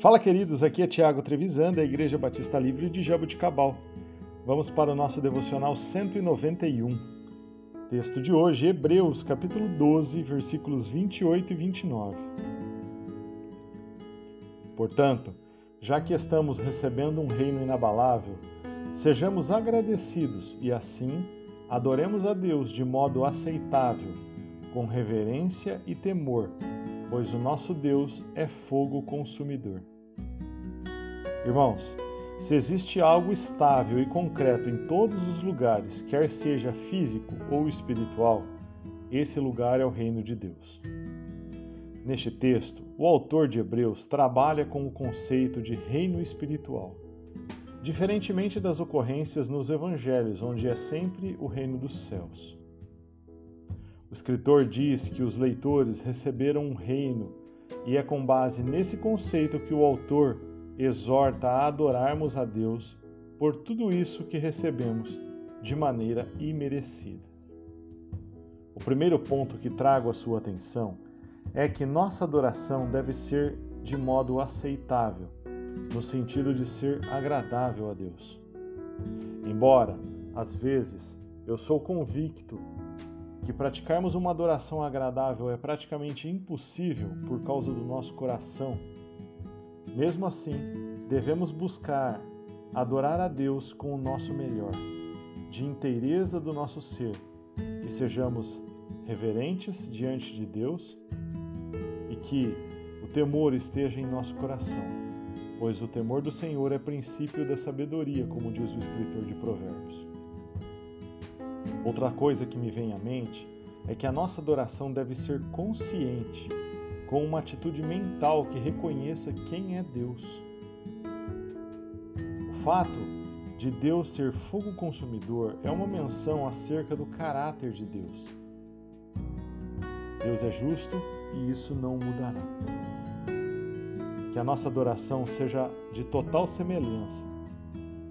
Fala, queridos, aqui é Tiago Trevisan, da Igreja Batista Livre de Jabuticabal. Vamos para o nosso devocional 191. Texto de hoje, Hebreus, capítulo 12, versículos 28 e 29. Portanto, já que estamos recebendo um reino inabalável, sejamos agradecidos e assim adoremos a Deus de modo aceitável, com reverência e temor pois o nosso Deus é fogo consumidor. Irmãos, se existe algo estável e concreto em todos os lugares, quer seja físico ou espiritual, esse lugar é o reino de Deus. Neste texto, o autor de Hebreus trabalha com o conceito de reino espiritual, diferentemente das ocorrências nos evangelhos, onde é sempre o reino dos céus. O escritor diz que os leitores receberam um reino, e é com base nesse conceito que o autor exorta a adorarmos a Deus por tudo isso que recebemos de maneira imerecida. O primeiro ponto que trago à sua atenção é que nossa adoração deve ser de modo aceitável, no sentido de ser agradável a Deus. Embora, às vezes, eu sou convicto que praticarmos uma adoração agradável é praticamente impossível por causa do nosso coração, mesmo assim, devemos buscar adorar a Deus com o nosso melhor, de inteireza do nosso ser, que sejamos reverentes diante de Deus e que o temor esteja em nosso coração, pois o temor do Senhor é princípio da sabedoria, como diz o escritor de Provérbios. Outra coisa que me vem à mente é que a nossa adoração deve ser consciente, com uma atitude mental que reconheça quem é Deus. O fato de Deus ser fogo consumidor é uma menção acerca do caráter de Deus. Deus é justo e isso não mudará. Que a nossa adoração seja de total semelhança,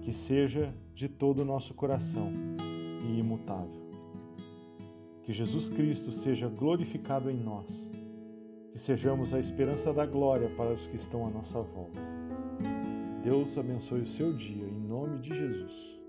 que seja de todo o nosso coração e imutável. Que Jesus Cristo seja glorificado em nós, que sejamos a esperança da glória para os que estão à nossa volta. Deus abençoe o seu dia, em nome de Jesus.